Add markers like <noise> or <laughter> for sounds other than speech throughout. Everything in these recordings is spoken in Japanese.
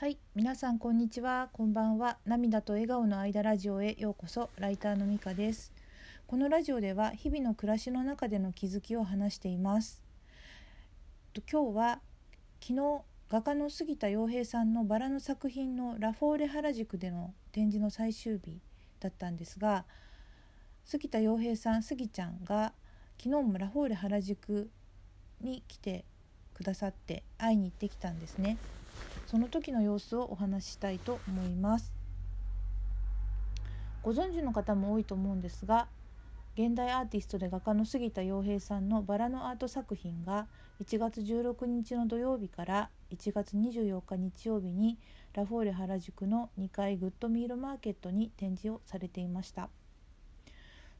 はい皆さんこんにちは。こんばんは。涙と笑顔の間ラジオへようこそ。ライターのみかです。このラジオでは日々の暮らしの中での気づきを話しています。今日は昨日画家の杉田洋平さんのバラの作品のラフォーレ原宿での展示の最終日だったんですが杉田洋平さん杉ちゃんが昨日もラフォーレ原宿に来てくださって会いに行ってきたんですね。その時の様子をお話ししたいと思います。ご存知の方も多いと思うんですが現代アーティストで画家の杉田洋平さんのバラのアート作品が1月16日の土曜日から1月24日日曜日にラフォーレ原宿の2階グッドミールマーケットに展示をされていました。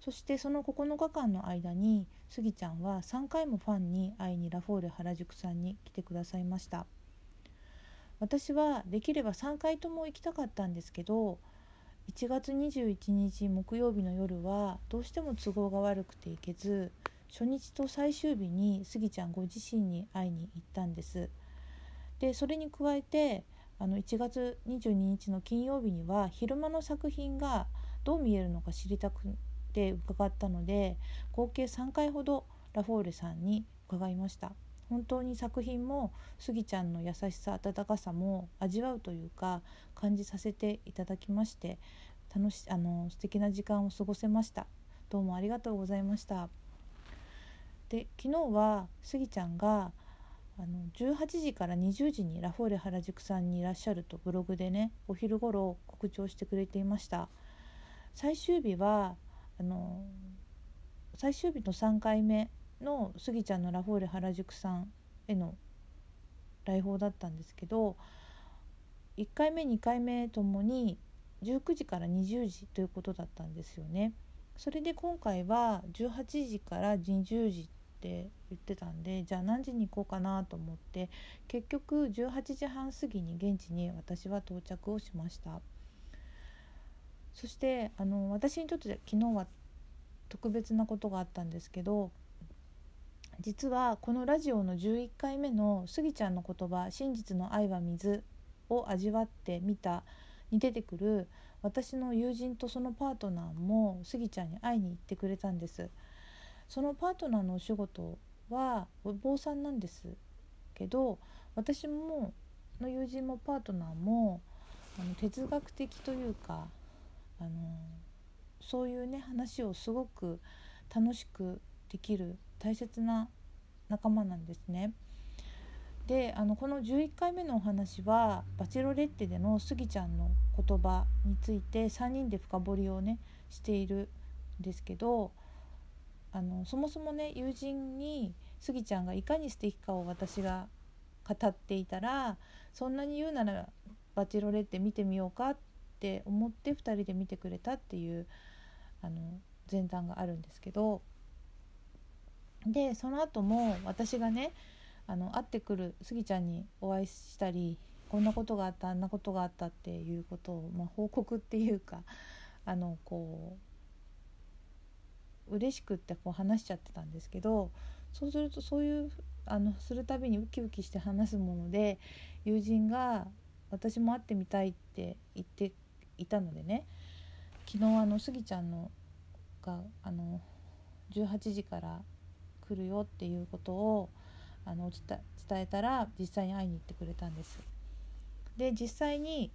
そしてその9日間の間にスギちゃんは3回もファンに会いにラフォーレ原宿さんに来てくださいました。私はできれば3回とも行きたかったんですけど1月21日木曜日の夜はどうしても都合が悪くて行けず初日と最終日にスギちゃんご自身に会いに行ったんです。でそれに加えてあの1月22日の金曜日には昼間の作品がどう見えるのか知りたくて伺ったので合計3回ほどラフォーレさんに伺いました。本当に作品もスギちゃんの優しさ温かさも味わうというか感じさせていただきまして楽しあの素敵な時間を過ごせました。どうもありがとうございました。で昨日はスギちゃんがあの18時から20時にラフォーレ原宿さんにいらっしゃるとブログでねお昼頃告知をしてくれていました。最終日はあの最終日の3回目のスギちゃんのラフォーレ原宿さんへの来訪だったんですけど1回目2回目ともに19時から20時ということだったんですよね。それで今回は18時から20時って言ってたんでじゃあ何時に行こうかなと思って結局18時半過ぎに現地に私は到着をしましたそしてあの私にとって昨日は特別なことがあったんですけど実はこのラジオの11回目のスギちゃんの言葉「真実の愛は水」を味わってみたに出てくる私の友人とそのパートナーもスギちゃんに会いに行ってくれたんです。そのパートナーのお仕事はお坊さんなんですけど私もの友人もパートナーもあの哲学的というかあのそういうね話をすごく楽しくできる大切な仲間なんですね。であのこの11回目のお話は「バチェロレッテ」でのスギちゃんの言葉について3人で深掘りをねしているんですけどあのそもそもね友人にスギちゃんがいかに素敵かを私が語っていたらそんなに言うなら「バチェロレッテ」見てみようかって思って2人で見てくれたっていうあの前段があるんですけどでその後も私がねあの会ってくるスギちゃんにお会いしたりこんなことがあったあんなことがあったっていうことを、まあ、報告っていうかあのこう嬉しくってこう話しちゃってたんですけどそうするとそういうあのするたびにウキウキして話すもので友人が私も会ってみたいって言っていたのでね昨日あのスギちゃんのがあの18時から来るよっていうことをあの伝えたら実際に会いに行ってくれたんです。で実際に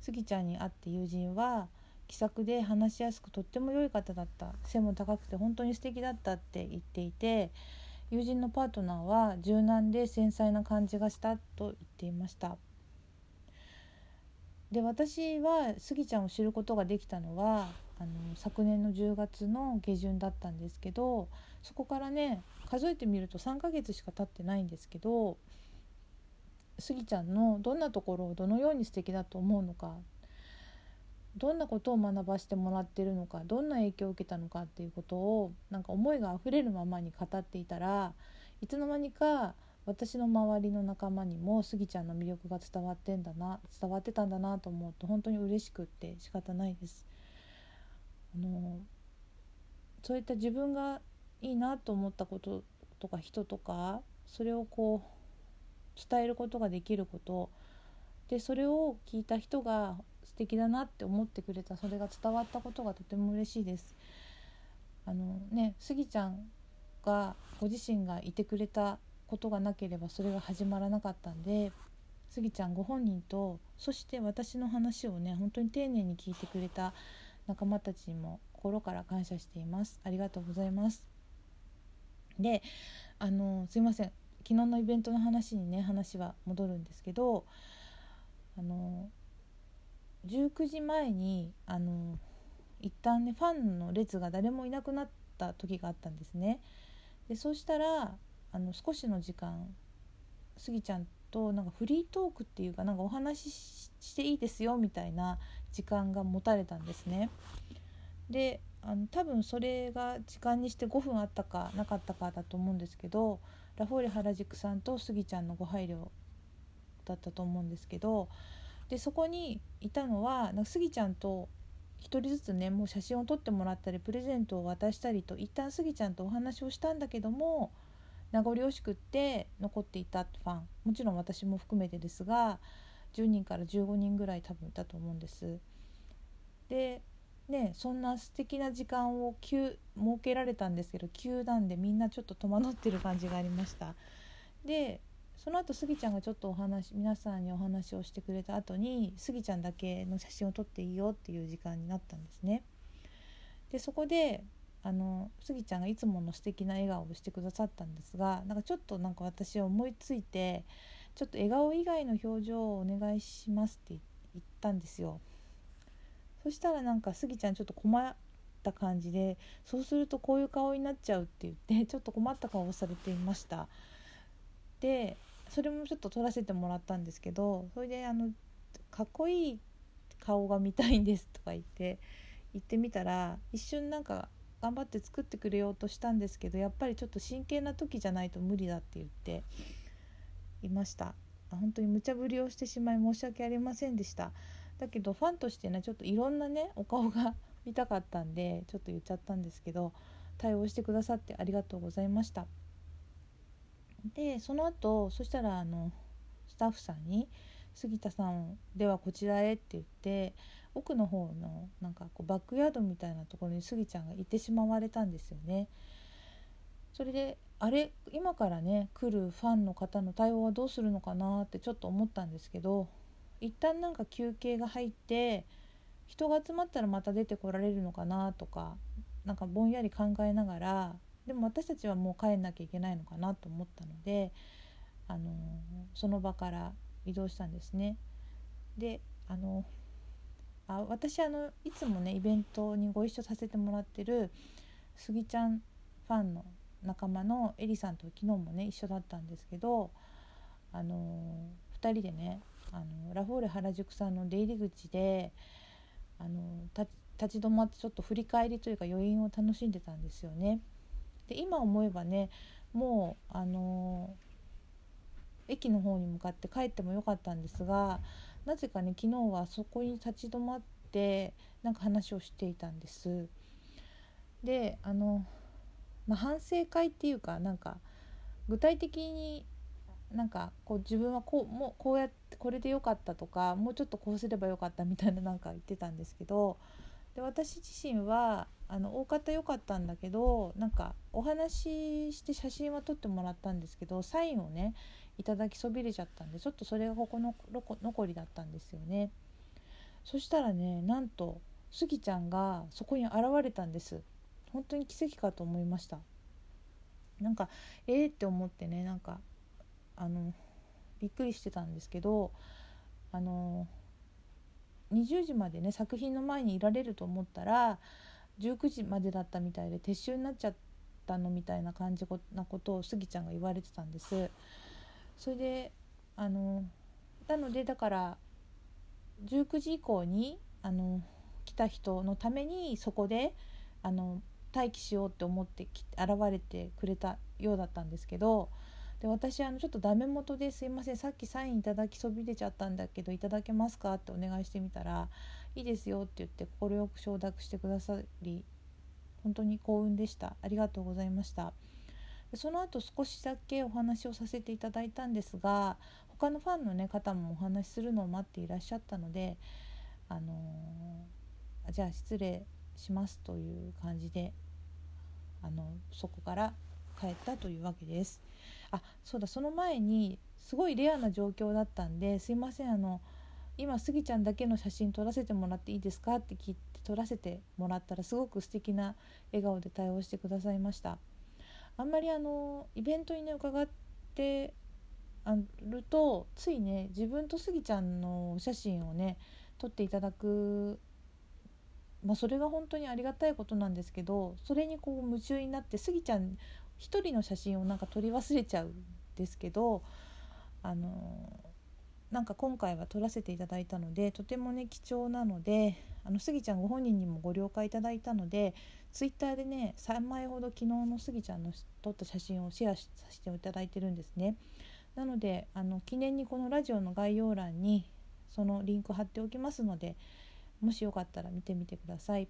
スギちゃんに会って友人は気さくで話しやすくとっても良い方だった背も高くて本当に素敵だったって言っていて友人のパートナーは柔軟で繊細な感じがしたと言っていましたで私はスギちゃんを知ることができたのはあの昨年の10月の下旬だったんですけどそこからね数えてみると3ヶ月しか経ってないんですけどスギちゃんのどんなところをどのように素敵だと思うのかどんなことを学ばせてもらってるのかどんな影響を受けたのかっていうことをなんか思いがあふれるままに語っていたらいつの間にか私の周りの仲間にもスギちゃんの魅力が伝わってんだな伝わってたんだなと思うと本当に嬉しくって仕方ないです。あのそういった自分がいいなと思ったこととか人とかそれをこう伝えることができることでそれを聞いた人が素敵だなって思ってくれたそれが伝わったことがとても嬉しいです。あのねスギちゃんがご自身がいてくれたことがなければそれが始まらなかったんでスギちゃんご本人とそして私の話をね本当に丁寧に聞いてくれた仲間たちにも心から感謝しています。ありがとうございます。であのすいません。昨日のイベントの話にね話は戻るんですけどあの19時前にあの一旦ねファンの列が誰もいなくなった時があったんですね。でそうしたらあの少しの時間スギちゃんとなんかフリートークっていうかなんかお話ししていいですよみたいな時間が持たれたんですね。であの多分それが時間にして5分あったかなかったかだと思うんですけどラフォーレ原宿さんとスギちゃんのご配慮だったと思うんですけどでそこにいたのはなんかスギちゃんと1人ずつねもう写真を撮ってもらったりプレゼントを渡したりと一旦スギちゃんとお話をしたんだけども名残惜しくって残っていたファンもちろん私も含めてですが10人から15人ぐらい多分いたと思うんです。でねそんな素敵な時間を急設けられたんですけど急なんでみんなちょっと戸惑ってる感じがありました。でその後スギちゃんがちょっとお話皆さんにお話をしてくれた後にスギちゃんだけの写真を撮っていいよっていう時間になったんですね。でそこであのスギちゃんがいつもの素敵な笑顔をしてくださったんですがなんかちょっとなんか私は思いついてちょっと笑顔以外の表情をお願いしますって言ったんですよ。そしたらなんかスギちゃんちょっと困った感じでそうするとこういう顔になっちゃうって言ってちょっと困った顔をされていましたでそれもちょっと撮らせてもらったんですけどそれであの「かっこいい顔が見たいんです」とか言って言ってみたら一瞬なんか頑張って作ってくれようとしたんですけどやっぱりちょっと真剣な時じゃないと無理だって言っていました。本当に無茶ぶりをしてしまい申し訳ありませんでした。だけどファンとしてねちょっといろんなねお顔が <laughs> 見たかったんでちょっと言っちゃったんですけど対応してくださってありがとうございました。でその後そしたらあのスタッフさんに「杉田さんではこちらへ」って言って奥の方のなんかこうバックヤードみたいなところにスギちゃんが行ってしまわれたんですよね。それであれ今からね来るファンの方の対応はどうするのかなってちょっと思ったんですけど一旦なんか休憩が入って人が集まったらまた出てこられるのかなとかなんかぼんやり考えながらでも私たちはもう帰んなきゃいけないのかなと思ったので、あのその場から移動したんですね。であのあ私あのいつもねイベントにご一緒させてもらってるスギちゃんファンの仲間のエリさんと昨日もね一緒だったんですけどあの2人でねあのラフォーレ原宿さんの出入り口であの立ち止まってちょっと振り返りというか余韻を楽しんでたんですよね。で今思えばねもうあの駅の方に向かって帰ってもよかったんですがなぜかね昨日はそこに立ち止まってなんか話をしていたんです。であの、まあ、反省会っていうかなんか具体的になんかこう自分はこうもうこうやってこれでよかったとかもうちょっとこうすればよかったみたいななんか言ってたんですけどで私自身はあの大方良かったんだけどなんかお話しして写真は撮ってもらったんですけどサインをねいただきそびれちゃったんでちょっとそれがここの残りだったんですよね。そしたらねなんとスギちゃんがそこに現れたんです。本当に奇跡かと思いました。なんかえーって思ってねなんかあのびっくりしてたんですけどあの20時までね作品の前にいられると思ったら19時までだったみたいで撤収になっちゃったのみたいな感じなことをスギちゃんが言われてたんです。それであのなのでだから19時以降にあの来た人のためにそこであの待機しようって思って現れてくれたようだったんですけどで私あのちょっとダメ元ですいませんさっきサインいただきそびれちゃったんだけどいただけますかってお願いしてみたらいいですよって言って快く承諾してくださり本当に幸運でしたありがとうございましたその後少しだけお話をさせていただいたんですが他のファンの、ね、方もお話しするのを待っていらっしゃったので、あのー、じゃあ失礼しますという感じであのそこから帰ったというわけです。あそうだその前にすごいレアな状況だったんですいませんあの今スギちゃんだけの写真撮らせてもらっていいですかって聞いて撮らせてもらったらすごく素敵な笑顔で対応してくださいました。あんまりあのイベントにね伺ってあるとついね自分とスギちゃんのお写真をね撮っていただくまあ、それが本当にありがたいことなんですけどそれにこう夢中になってスギちゃん一人の写真をなんか撮り忘れちゃうんですけどあのなんか今回は撮らせていただいたのでとてもね貴重なのであのスギちゃんご本人にもご了解いただいたのでツイッターでね3枚ほど昨日のスギちゃんの撮った写真をシェアさせていただいてるんですね。なのであの記念にこのラジオの概要欄にそのリンク貼っておきますのでもしよかったら見てみてください。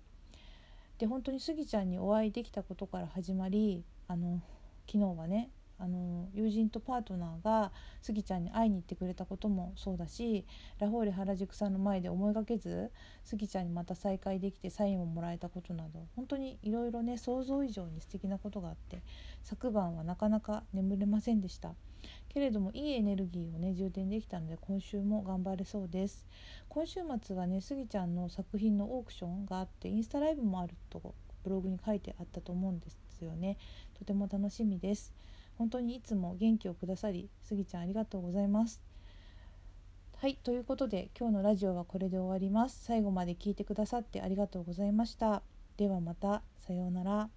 で本当にスギちゃんにお会いできたことから始まりあの昨日はねあの友人とパートナーがスギちゃんに会いに行ってくれたこともそうだしラフォーレ原宿さんの前で思いがけずスギちゃんにまた再会できてサインをもらえたことなど本当にいろいろね想像以上に素敵なことがあって昨晩はなかなか眠れませんでした。けれどもいいエネルギーをね充電できたので今週も頑張れそうです。今週末はねスギちゃんの作品のオークションがあってインスタライブもあるとブログに書いてあったと思うんですよね。とても楽しみです。本当にいつも元気をくださりスギちゃんありがとうございます。はいということで今日のラジオはこれで終わります。最後まで聞いてくださってありがとうございました。ではまたさようなら。